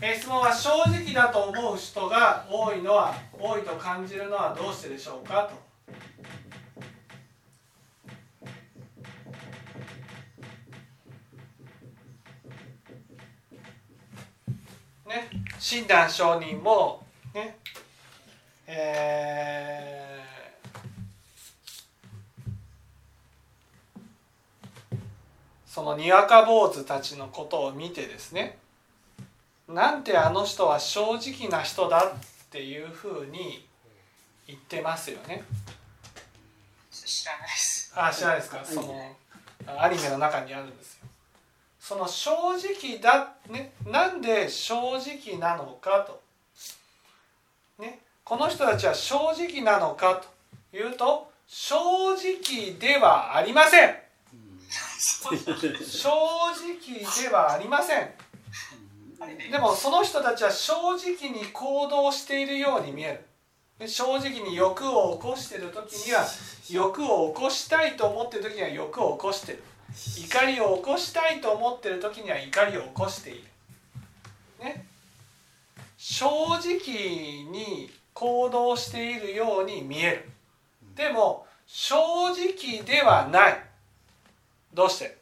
え質問は正直だと思う人が多いのは多いと感じるのはどうしてでしょうかと。ね、親鸞上人もねえーそのにわか坊主たちのことを見てですねなんてあの人は正直な人だっていうふうに言ってますよね。知らないです。あ知らないですか？そのアニメの中にあるんですよ。その正直だねなんで正直なのかと。ねこの人たちは正直なのかというと正直ではありません。正直ではありません。でもその人たちは正直に行動しているように見える。正直に欲を起こしている時には欲を起こしたいと思っている時には欲を起こしてる。怒りを起こしたいと思っている時には怒りを起こしている。ね。正直に行動しているように見える。でも正直ではない。どうして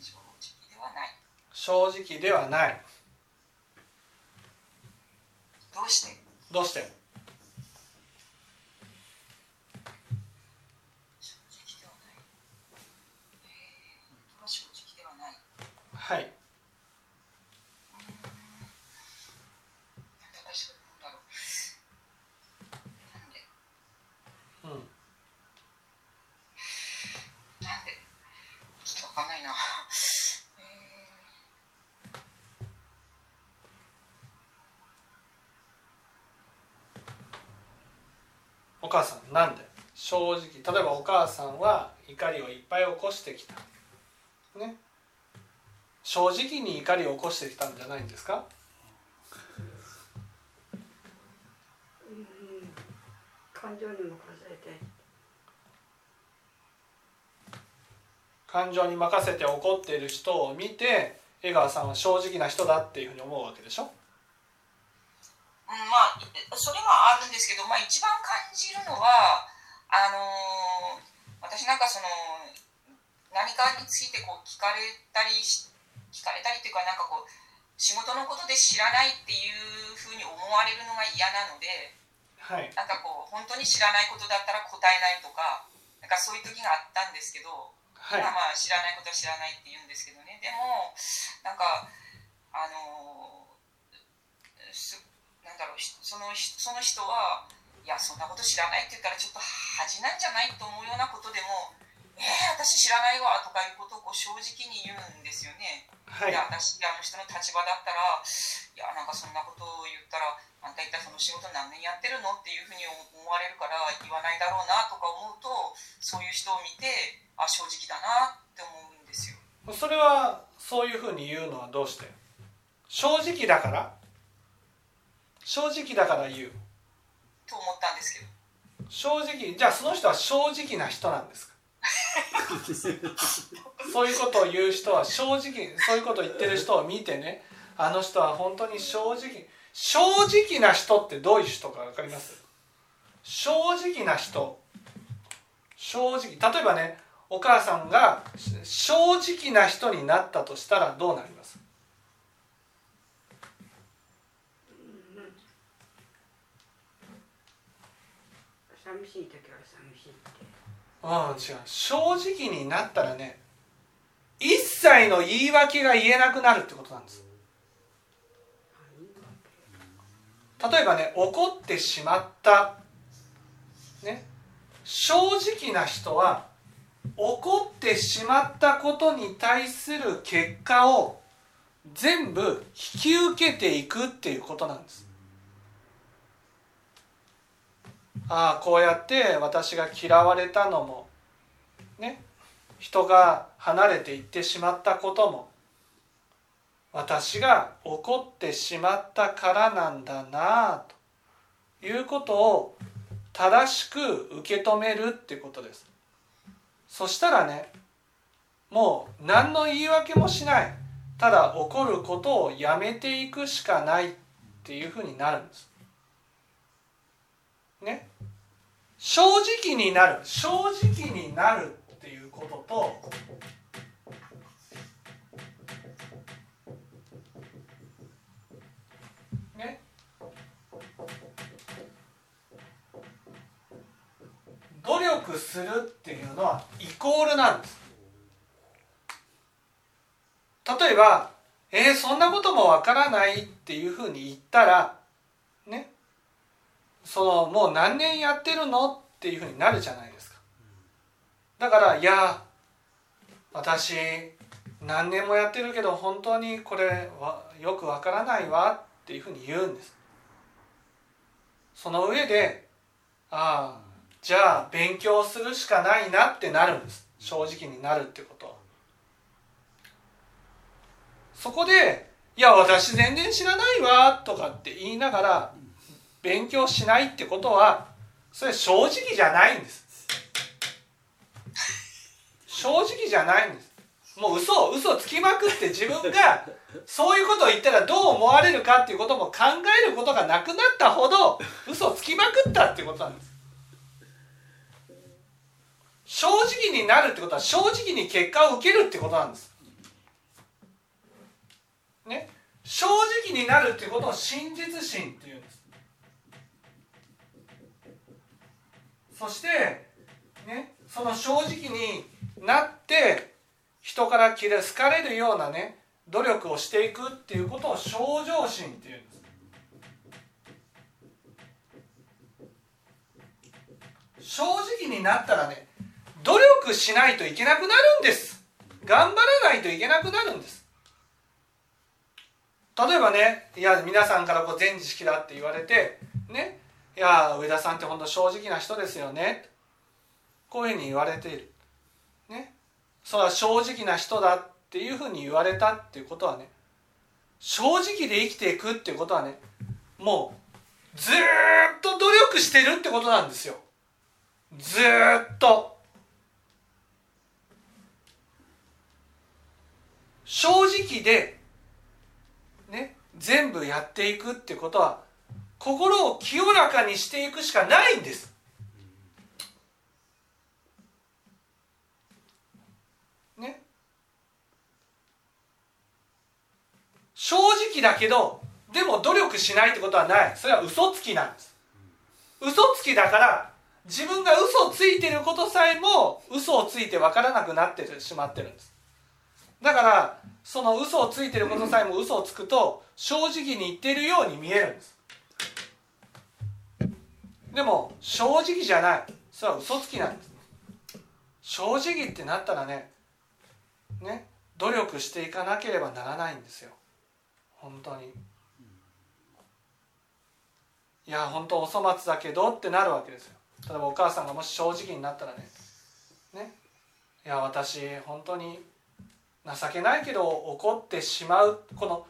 正直ではない。正直ではない。どうして？どうして正直ではない。えー、正直ではない。はいなんで私が言うんだろう。なんでうんなんでちょっとわかんないな。えお母さんなんで正直例えばお母さんは怒りをいっぱい起こしてきた。ね。正直に怒りを起こしてきたんじゃないんですか？感情に任せて。感情に任せて怒っている人を見て江川さんは正直な人だっていうふうに思うわけでしょ？ーうん、まあそれはあるんですけど、まあ、一番感じるのはあのー私なんかその何かについてこう聞かれたりし聞かれたりっていうかなんかこう仕事のことで知らないっていうふうに思われるのが嫌なのではい。なんかこう本当に知らないことだったら答えないとかなんかそういう時があったんですけど、はい。まあまあ知らないことは知らないって言うんですけどね。でもなんかあのすなんだろうひそのひその人はいやそんなこと知らないって言ったらちょっと恥なんじゃないと思うようなことでもえー、私知らないわとかいうことをこう正直に言うんですよね。はいいや私あの人の立場だったらいやなんかそんなことを言ったらあんた一体その仕事何年やってるのっていうふうに思われるから言わないだろうなとか思うとそういう人を見てあ正直だなって思うんですよ。それはそういうふうに言うのはどうして？正直だから？正直だから言うと思ったんですけど。正直じゃあその人は正直な人なんですか？そういうことを言う人は正直そういうことを言ってる人を見てねあの人は本当に正直正直な人ってどういう人か分かります？正直な人。正直。例えばねお母さんが正直な人になったとしたらどうなります？寂しい時は寂しいって。うん違う。正直になったらね一切の言い訳が言えなくなるってことなんです。例えばね怒ってしまった。ね。正直な人は怒ってしまったことに対する結果を全部引き受けていくっていうことなんです。ああこうやって私が嫌われたのもね人が離れていってしまったことも私が怒ってしまったからなんだなあということを正しく受け止めるってことです。そしたらねもう何の言い訳もしない。ただ怒ることをやめていくしかないっていうふうになるんです。ね。正直になる。正直になるっていうこととね。努力するっていうのはイコールなんです。例えば「えー、そんなこともわからない」っていうふうに言ったらそのもう何年やってるの？っていうふうになるじゃないですか。だからいや私何年もやってるけど本当にこれはよくわからないわっていうふうに言うんです。その上でああじゃあ勉強するしかないなってなるんです。正直になるってこと。そこで「いや私全然知らないわ」とかって言いながら勉強しないってことはそれ正直じゃないんです。正直じゃないんです。もう嘘を嘘つきまくって自分がそういうことを言ったらどう思われるかっていうことも考えることがなくなったほど嘘つきまくったってことなんです。正直になるってことは正直に結果を受けるってことなんです。ね？正直になるってことを真実心っていうんです。そしてねその正直になって人から好かれるようなね努力をしていくっていうことを正常心っていうんです。正直になったらね努力しないといけなくなるんです。頑張らないといけなくなるんです。例えばねいや皆さんからこう全知識だって言われてねいや上田さんって本当正直な人ですよね。こういうふうに言われている。ね。それは正直な人だっていうふうに言われたっていうことはね。正直で生きていくっていうことはね。もうずっと努力してるってことなんですよ。ずっと。正直でね全部やっていくってことは心を清らかにしていくしかないんです。ね。正直だけどでも努力しないってことはない。それは嘘つきなんです。嘘つきだから自分が嘘をついてることさえも嘘をついて分からなくなってしまってるんです。だからその嘘をついてることさえも嘘をつくと正直に言ってるように見えるんです。でも正直じゃない。それは嘘つきな。んです正直ってなったらねね努力していかなければならないんですよ。本当に。いや本当お粗末だけどってなるわけですよ。例えばお母さんがもし正直になったらねねいや私本当に情けないけど怒ってしまうこの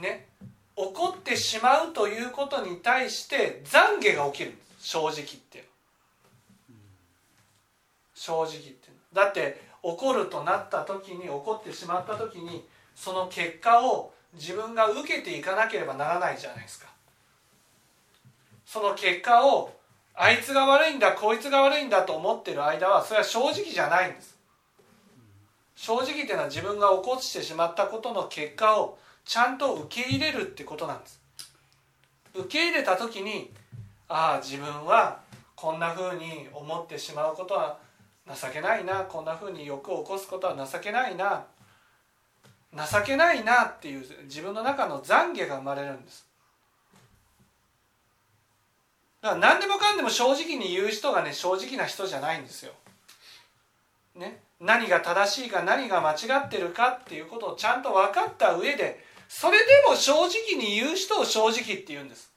ね怒ってしまうということに対して懺悔が起きるんです。正直っていう正直っていうだって怒るとなった時に怒ってしまった時にその結果を自分が受けていかなければならないじゃないですか。その結果をあいつが悪いんだこいつが悪いんだと思ってる間はそれは正直じゃないんです。正直っていうのは自分が起こしてしまったことの結果をちゃんと受け入れるってことなんです。受け入れた時にああ自分はこんなふうに思ってしまうことは情けないなこんなふうに欲を起こすことは情けないな情けないなっていう自分の中の懺悔が生まれるんです。だから何でもかんでも正直に言う人がね正直な人じゃないんですよ。ね、何が正しいか何が間違ってるかっていうことをちゃんと分かった上でそれでも正直に言う人を正直って言うんです。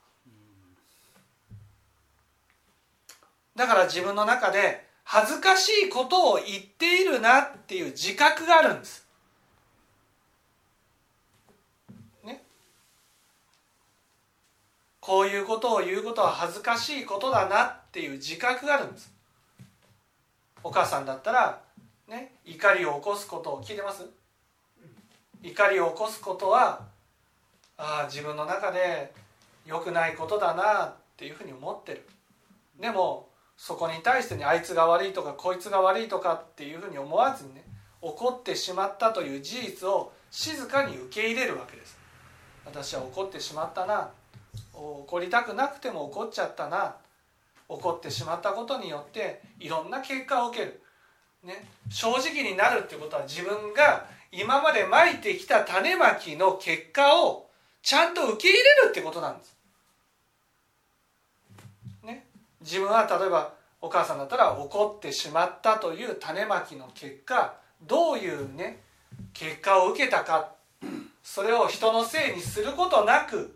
だから自分の中で恥ずかしいことを言っているなっていう自覚があるんです。ね。こういうことを言うことは恥ずかしいことだなっていう自覚があるんです。お母さんだったらね、怒りを起こすことを聞いてます？怒りを起こすことはああ自分の中で良くないことだなっていうふうに思ってる。でもそこに対してねあいつが悪いとかこいつが悪いとかっていうふうに思わずにね怒ってしまったという事実を静かに受け入れるわけです。私は怒ってしまったな。怒りたくなくても怒っちゃったな。怒ってしまったことによっていろんな結果を受ける、ね、正直になるっていうことは自分が今までまいてきた種まきの結果をちゃんと受け入れるってことなんです。ね、自分は例えばお母さんだったら怒ってしまったという種まきの結果どういうね結果を受けたかそれを人のせいにすることなく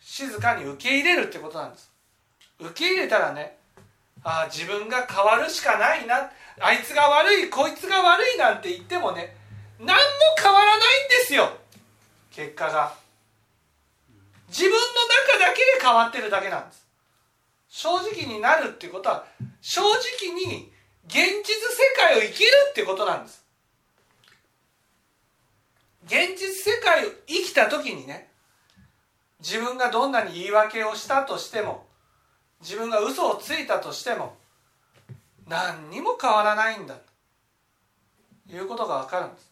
静かに受け入れるってことなんです。受け入れたらねああ自分が変わるしかないなあいつが悪いこいつが悪いなんて言ってもね何も変わらないんですよ結果が。自分の中だけで変わってるだけなんです。正直になるっていうことは正直に現実世界を生きるってことなんです。現実世界を生きた時にね自分がどんなに言い訳をしたとしても自分が嘘をついたとしても何にも変わらないんだ。ということが分かるんです。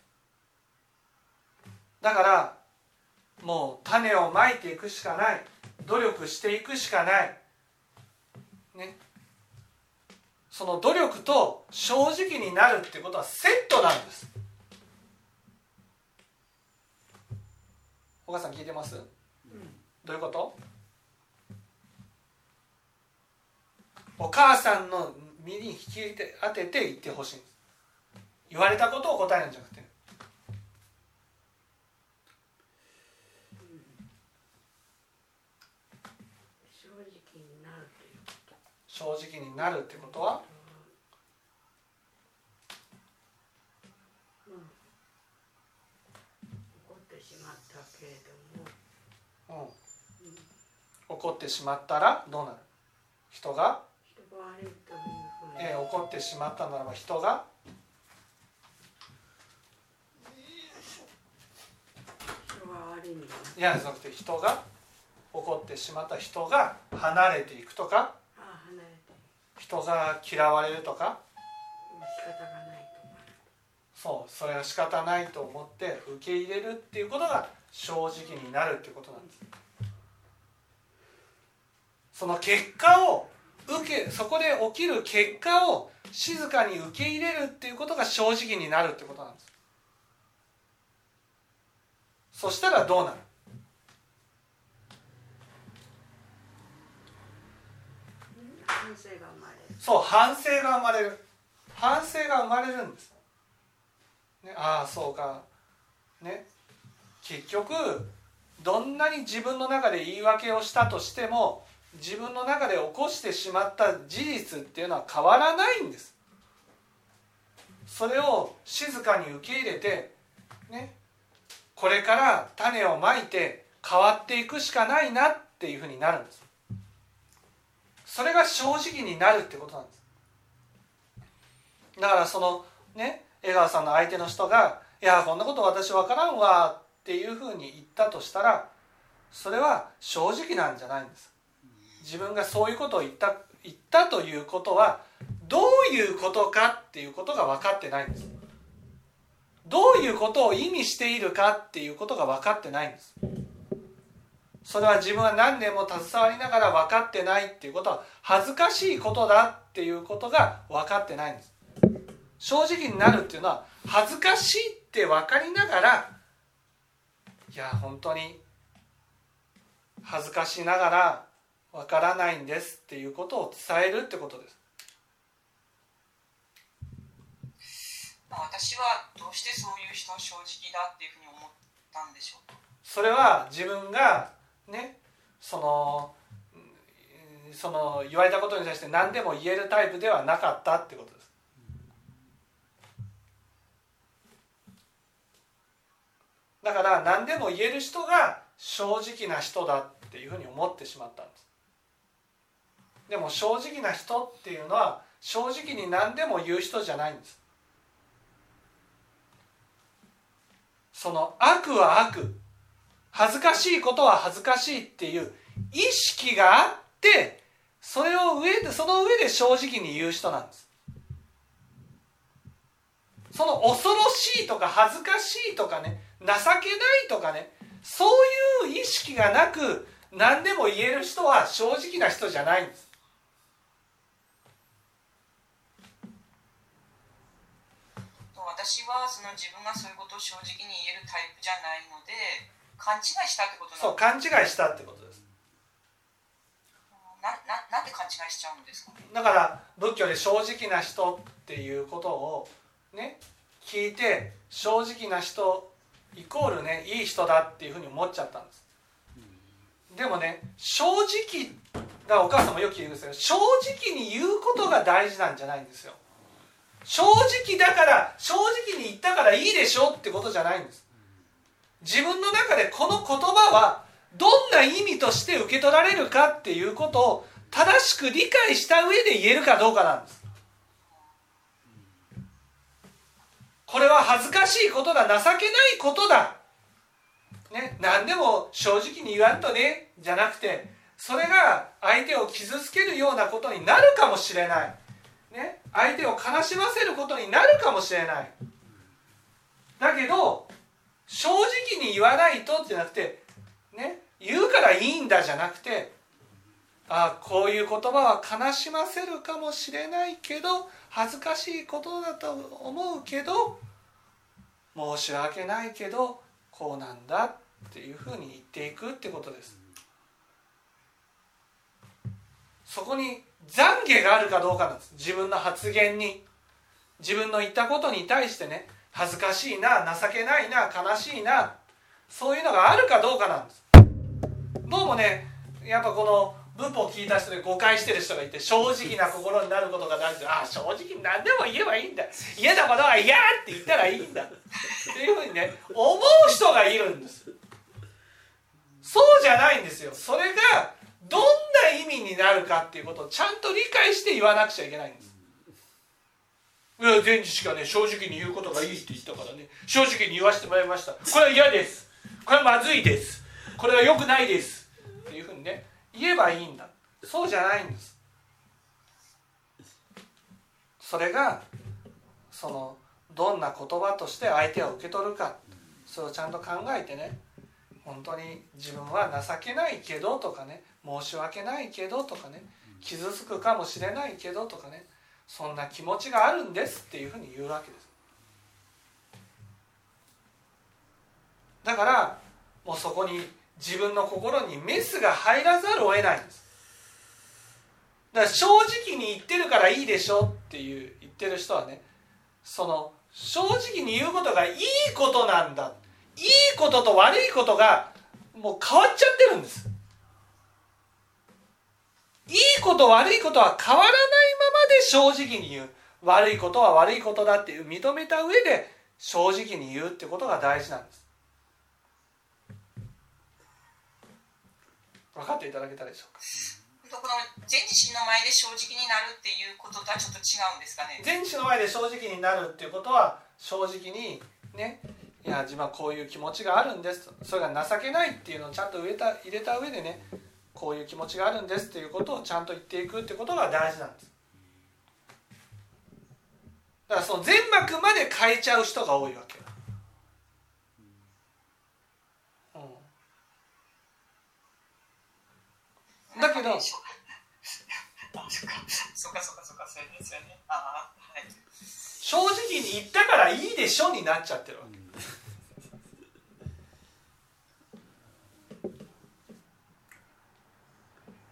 だからもう種をまいていくしかない。努力していくしかない。ね。その努力と正直になるっていうことはセットなんです。お母さん聞いてます、うん、どういうこと？お母さんの身に引き当てて言ってほしい。んです言われたことを答えるんじゃなくて正直になるってことは、うん、怒ってしまったけれども、うん、怒ってしまったらどうなる？人が？えー、怒ってしまったならば人が？いやじゃなくて人が？怒ってしまった人が離れていくとか？人が嫌われるとか？そうそれは仕方ないと思って受け入れるっていうことが正直になるっていうことなんです。その結果を受けそこで起きる結果を静かに受け入れるっていうことが正直になるってことなんです。そしたらどうなる反省がそう反省が生まれる。反省が生まれるんです、ね、ああそうか。ね結局どんなに自分の中で言い訳をしたとしても自分の中で起こしてしまった事実っていうのは変わらないんです。それを静かに受け入れてねこれから種をまいて変わっていくしかないなっていうふうになるんです。それが正直になるってことなんです。だからそのね江川さんの相手の人が「いやこんなこと私分からんわ」っていうふうに言ったとしたらそれは正直なんじゃないんです。自分がそういうことを言った言ったということはどういうことかっていうことが分かってないんです。どういうことを意味しているかっていうことが分かってないんです。それは自分は何年も携わりながら分かってないっていうことは恥ずかしいことだっていうことが分かってないんです正直になるっていうのは恥ずかしいって分かりながらいや本当に恥ずかしながら分からないんですっていうことを伝えるってことです。私はどうしてそういう人正直だっていうふうに思ったんでしょうそれは自分がねそのその言われたことに対して何でも言えるタイプではなかったってことです。だから何でも言える人が正直な人だっていうふうに思ってしまったんです。でも正直な人っていうのは正直に何でも言う人じゃないんです。その悪は悪恥ずかしいことは恥ずかしいっていう意識があってそれを上でその上で正直に言う人なんです。その恐ろしいとか恥ずかしいとかね情けないとかねそういう意識がなく何でも言える人は正直な人じゃないんです。私はその自分がそういうことを正直に言えるタイプじゃないので勘違いしたってことそう勘違いしたってことです。なななんで勘違いしちゃうんですか？だから仏教で正直な人っていうことをね聞いて正直な人イコールねいい人だっていうふうに思っちゃったんです。でもね正直だからお母さんもよく言うんですけど正直に言うことが大事なんじゃないんですよ。正直だから正直に言ったからいいでしょってことじゃないんです自分の中でこの言葉はどんな意味として受け取られるかっていうことを正しく理解した上で言えるかどうかなんです。これは恥ずかしいことだ情けないことだ。ね何でも正直に言わんとねじゃなくてそれが相手を傷つけるようなことになるかもしれない。ね、相手を悲しませることになるかもしれない。だけど正直に言わないとじゃなくて、ね、言うからいいんだじゃなくてあこういう言葉は悲しませるかもしれないけど恥ずかしいことだと思うけど申し訳ないけどこうなんだっていうふうに言っていくってことです。そこに懺悔があるかどうかなんです自分の発言に自分の言ったことに対してね恥ずかしいな情けないな悲しいなそういうのがあるかどうかなんです。どうもねやっぱこの文法を聞いた人で誤解してる人がいて正直な心になることが大事。ああ正直に何でも言えばいいんだ。嫌なことは嫌って言ったらいいんだ。っていうふうにね思う人がいるんです。そうじゃないんですよ。それがどんな意味になるかっていうことをちゃんと理解して言わなくちゃいけないんです。前治しかね正直に言うことがいいって言ったからね。正直に言わせてもらいました。これは嫌です。これはまずいです。これは良くないです。っていうふうにね言えばいいんだ。そうじゃないんです。それがそのどんな言葉として相手を受け取るか。それをちゃんと考えてね。本当に自分は情けないけどとかね。申し訳ないけどとかね。傷つくかもしれないけどとかね。そんな気持ちがあるんですっていうふうに言うわけです。だからもうそこに自分の心にメスが入らざるを得ないんです。だから正直に言ってるからいいでしょっていう言ってる人はねその正直に言うことがいいことなんだ。いいことと悪いことがもう変わっちゃってるんです。いいこと悪いことは変わらないままで正直に言う。悪いことは悪いことだっていう認めた上で正直に言うってことが大事なんです。分かっていただけたでしょうか？この全自身の前で正直になるっていうこととはちょっと違うんですかね？全知の前で正直になるっていうことは正直にねいや自分はこういう気持ちがあるんですと。それが情けないっていうのをちゃんと入れた入れた上でねこういう気持ちがあるんですっていうことをちゃんと言っていくってことが大事なんです。だからその全幕まで変えちゃう人が多いわけ。だけど正直に言ったからいいでしょになっちゃってるわけ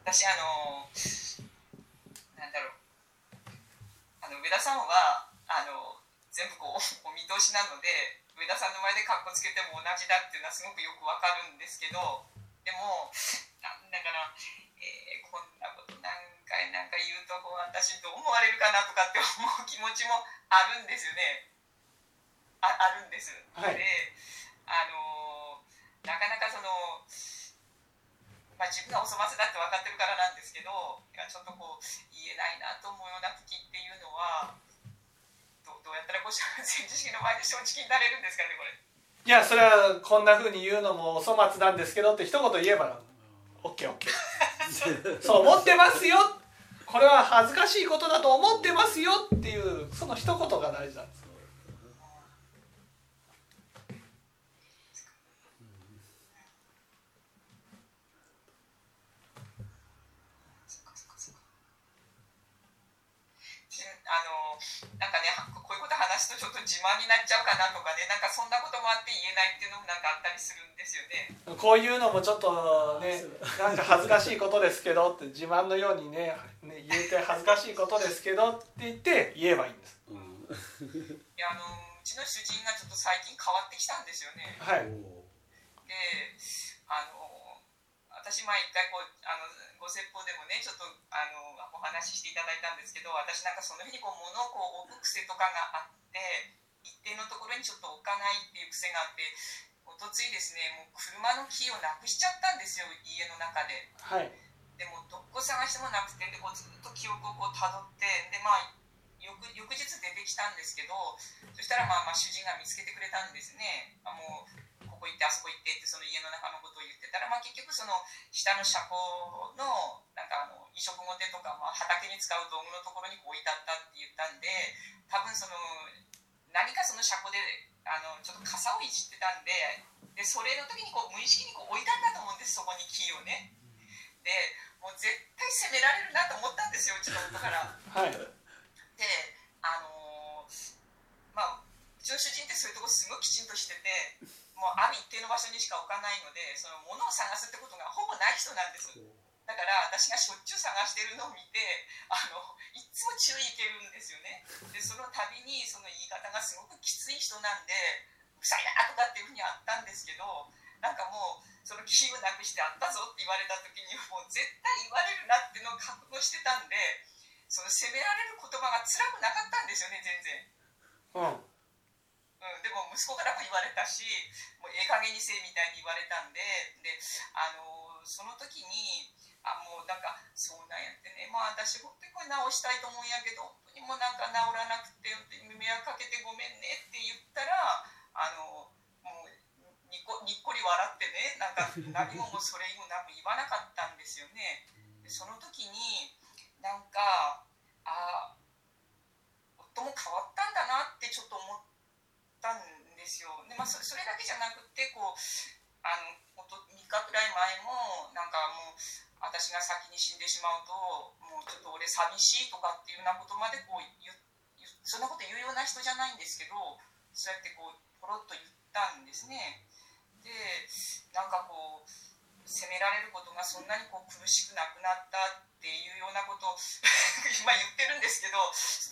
私あのなんだろう。あの上田さんはあの全部こう お見通しなので上田さんの前でカッコつけても同じだっていうのはすごくよくわかるんですけどでもなんだから、えーこんなこと何回何回言うとこう私どう思われるかなとかって 思う気持ちもあるんですよね。ああるんです、はい。でょっとこう言えないなと思うような時っていうのはどどうやったらこう全知識の前で正直になれるんですかねこれ。いいやそれはこんなふうに言うのもお粗末なんですけどって一言言えば OKOK そう思ってますよ。これは恥ずかしいことだと思ってますよっていうその一言が大事なんですあのなんかねこういうこと話すとちょっと自慢になっちゃうかなとかねなんかそんなこともあって言えないったりするんですよね。こういうのもちょっとねなんか恥ずかしいことですけどって自慢のようにねね言うて恥ずかしいことですけどって言って言えばいいんです。いやあのうちの主人がちょっと最近変わってきたんですよね。はい。であの私前一回こうあのご説法でもねちょっとあのお話ししていただいたんですけど私なんかその日にこう物をこう置く癖とかがあって一定のところにちょっと置かないっていう癖があっておとついですねもう車のキーをなくしちゃったんですよ家の中で。はいでもどこ探してもなくてでこうずっと記憶をこうたどってでまあ翌翌日出てきたんですけどそしたらまあまあ主人が見つけてくれたんですねあもうここ行ってあそこ行ってってその家の中のことを言ってたら、まあ、結局その下の車庫のなんかあの移植ごてとか、まあ、畑に使う道具のところにこう置いてあったって言ったんで多分その何かその車庫であのちょっと傘をいじってたんででそれの時にこう無意識にこう置いたんだと思うんですそこにキーをね。でもう絶対責められるなと思ったんですようちの夫から。はいであのーまあうちの主人ってそういうとこすごいきちんとしててもうある一定の場所にしか置かないのでその物を探すってことがほぼない人なんですだから私がしょっちゅう探してるのを見てあのいっつも注意いけるんですよねでその度にその言い方がすごくきつい人なんでうるさいなとかっていうふうにあったんですけどなんかもうそのキーをなくしてあったぞって言われた時にもう絶対言われるなっていうのを覚悟してたんでその責められる言葉が辛くなかったんですよね全然。うんうん、でも息子からも言われたしもうええ加減にせえみたいに言われたんでで、あのーその時にあもうなんかそうなんやってねまあ私本当にこれ直したいと思うんやけど本当にもうなんか治らなくて迷惑かけてごめんねって言ったらあのもうにこにっこり笑ってねなんか何ももうそれ以後なく言わなかったんですよね。でその時になんかあ夫も変わったんだなってちょっと思ったんですよ。でまあ、そそれだけじゃなくてこうあのほんと3日くらい前もなんかもう私が先に死んでしまうともうちょっと俺寂しいとかっていうようなことまでこう言そんなこと言うような人じゃないんですけどそうやってこうポロッと言ったんですね。でなんかこう責められることがそんなにこう苦しくなくなったっていうようなことを 今言ってるんですけど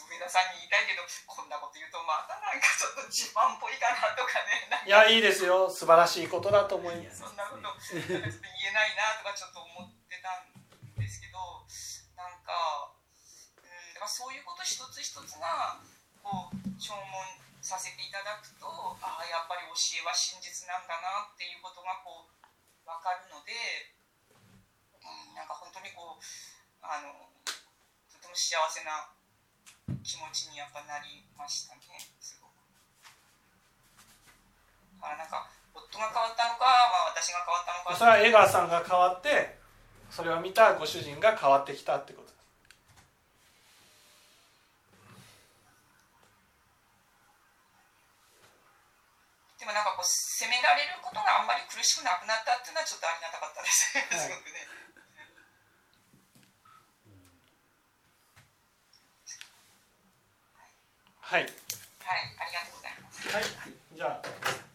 上田さんに言いたいけどこんなこと言うとまたなんかちょっと自慢っぽいかなとかね。いやいいですよ。素晴らしいことだと思います。そんなこと言えないなとかちょっと思ってたんですけどなんか、うん、だからそういうこと一つ一つがこう弔問させていただくとああやっぱり教えは真実なんだなっていうことがこう分かるので、うん、なんか本当にこうあのとても幸せな気持ちにやっぱなりましたねすごく。だからなんか夫が変わったのか、まあ、私が変わったのかそれは江川さんが変わってそれを見たご主人が変わってきたってこと。ですでもなんかこう責められることがあんまり苦しくなくなったっていうのはちょっとありがたかったです、はい。すごくね。はい。はい、ありがとうございます。はい。じゃあ